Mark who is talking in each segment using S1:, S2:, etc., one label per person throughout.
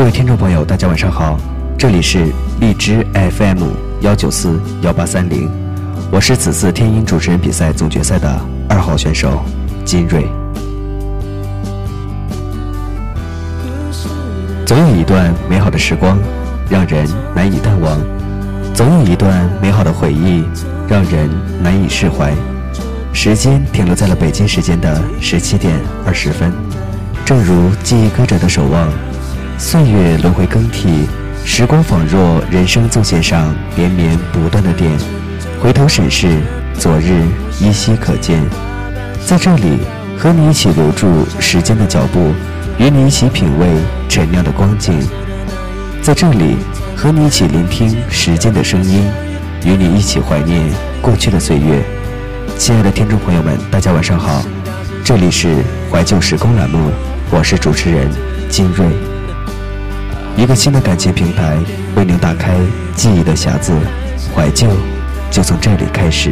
S1: 各位听众朋友，大家晚上好，这里是荔枝 FM 幺九四幺八三零，我是此次天音主持人比赛总决赛的二号选手金瑞。总有一段美好的时光，让人难以淡忘；总有一段美好的回忆，让人难以释怀。时间停留在了北京时间的十七点二十分，正如记忆歌者的守望，岁月轮回更替，时光仿若人生纵线上连绵不断的点，回头审视，昨日依稀可见。在这里，和你一起留住时间的脚步，与你一起品味陈亮的光景。在这里，和你一起聆听时间的声音，与你一起怀念过去的岁月。亲爱的听众朋友们，大家晚上好，这里是怀旧时空栏目，我是主持人金瑞。一个新的感情平台为您打开记忆的匣子，怀旧就从这里开始。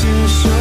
S1: 是说。